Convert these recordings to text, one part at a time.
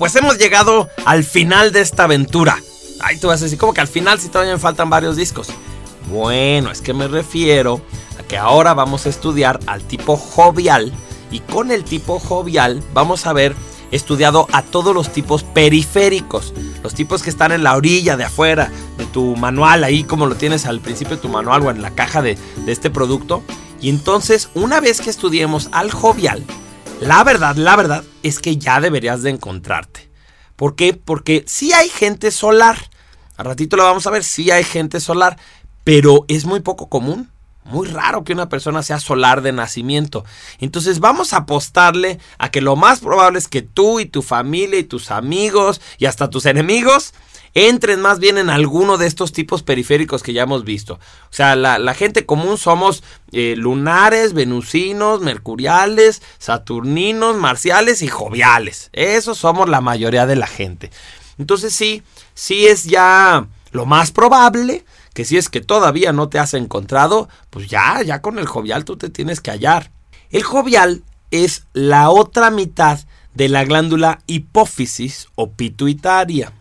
pues hemos llegado al final de esta aventura. Ay, tú vas a decir, como que al final si todavía me faltan varios discos. Bueno, es que me refiero a que ahora vamos a estudiar al tipo jovial y con el tipo jovial vamos a ver estudiado a todos los tipos periféricos, los tipos que están en la orilla de afuera de tu manual, ahí como lo tienes al principio de tu manual o en la caja de, de este producto. Y entonces, una vez que estudiemos al jovial, la verdad, la verdad es que ya deberías de encontrarte. ¿Por qué? Porque sí hay gente solar. Al ratito lo vamos a ver, sí hay gente solar, pero es muy poco común. Muy raro que una persona sea solar de nacimiento. Entonces vamos a apostarle a que lo más probable es que tú y tu familia y tus amigos y hasta tus enemigos entren más bien en alguno de estos tipos periféricos que ya hemos visto. O sea, la, gente común somos eh, lunares, venusinos, mercuriales, saturninos, marciales y joviales. Esos somos la mayoría de la gente. Entonces sí, sí es ya lo más probable que si es que todavía no te has encontrado, pues ya, ya con el jovial tú te tienes que hallar. El jovial es la otra mitad de la glándula hipófisis o pituitaria.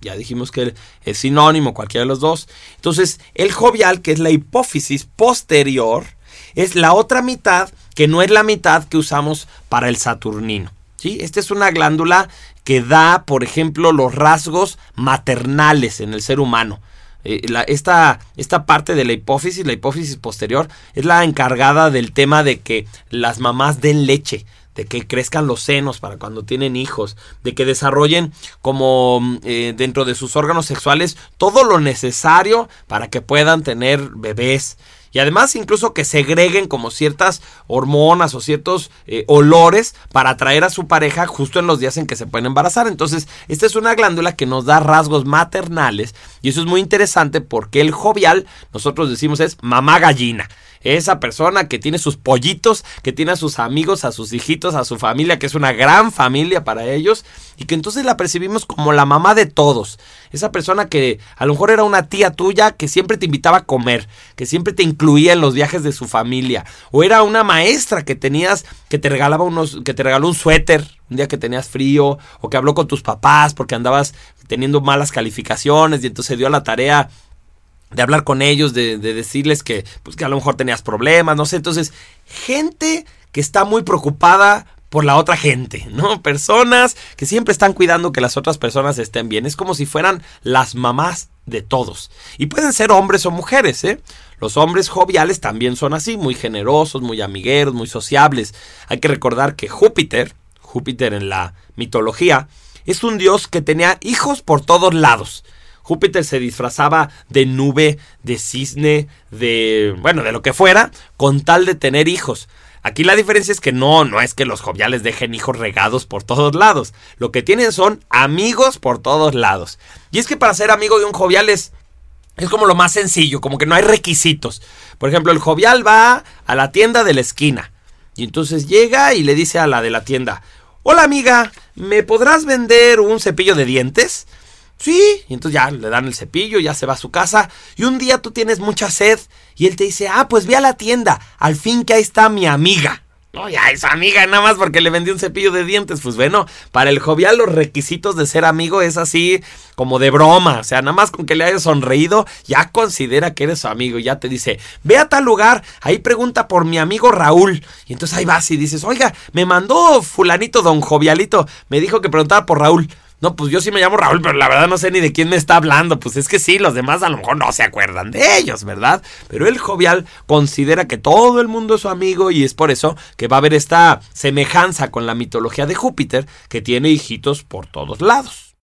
Ya dijimos que es sinónimo cualquiera de los dos. Entonces, el jovial, que es la hipófisis posterior, es la otra mitad que no es la mitad que usamos para el saturnino. ¿sí? Esta es una glándula que da, por ejemplo, los rasgos maternales en el ser humano. Eh, esta, esta, parte de la hipófisis, la hipófisis posterior, es la encargada del tema de que las mamás den leche de que crezcan los senos para cuando tienen hijos, de que desarrollen como mm, eh, dentro de sus órganos sexuales todo lo necesario para que puedan tener bebés. Y además incluso que segreguen como ciertas hormonas o ciertos eh, olores para atraer a su pareja justo en los días en que se pueden embarazar. Entonces, esta es una glándula que nos da rasgos maternales y eso es muy interesante porque el jovial, nosotros decimos es mamá gallina esa persona que tiene sus pollitos, que tiene a sus amigos, a sus hijitos, a su familia, que es una gran familia para ellos, y que entonces la percibimos como la mamá de todos. Esa persona que a lo mejor era una tía tuya que siempre te invitaba a comer, que siempre te incluía en los viajes de su familia, o era una maestra que tenías, que te regalaba unos, que te regaló un suéter un día que tenías frío, o que habló con tus papás porque andabas teniendo malas calificaciones y entonces dio la tarea de hablar con ellos, de, decirles que, pues, que a lo mejor tenías problemas, no sé. Entonces, gente que está muy preocupada por la otra gente, ¿no? Personas que siempre están cuidando que las otras personas estén bien. Es como si fueran las mamás de todos. Y pueden ser hombres o mujeres, ¿eh? Los hombres joviales también son así, muy generosos, muy amigueros, muy sociables. Hay que recordar que Júpiter, Júpiter en la mitología, es un dios que tenía hijos por todos lados. Júpiter se disfrazaba de nube, de cisne, de, bueno, de lo que fuera, con tal de tener hijos. Aquí la diferencia es que no, no es que los joviales dejen hijos regados por todos lados. Lo que tienen son amigos por todos lados. Y es que para ser amigo de un jovial es, es como lo más sencillo, como que no hay requisitos. Por ejemplo, el jovial va a la tienda de la esquina. Y entonces llega y le dice a la de la tienda, Hola amiga, ¿me podrás vender un cepillo de dientes? Sí, y entonces ya le dan el cepillo, ya se va a su casa. Y un día tú tienes mucha sed y él te dice, ah, pues ve a la tienda, al fin que ahí está mi amiga. No, ya es amiga, nada más porque le vendí un cepillo de dientes. Pues bueno, para el jovial los requisitos de ser amigo es así como de broma. O sea, nada más con que le hayas sonreído, ya considera que eres su amigo. Ya te dice, ve a tal lugar, ahí pregunta por mi amigo Raúl. Y entonces ahí vas y dices, oiga, me mandó fulanito don jovialito, me dijo que preguntaba por Raúl. No, pues yo sí me llamo Raúl, pero la verdad no sé ni de quién me está hablando. Pues es que sí, los demás a lo mejor no se acuerdan de ellos, ¿verdad? Pero el jovial considera que todo el mundo es su amigo y es por eso que va a haber esta semejanza con la mitología de Júpiter, que tiene hijitos por todos lados.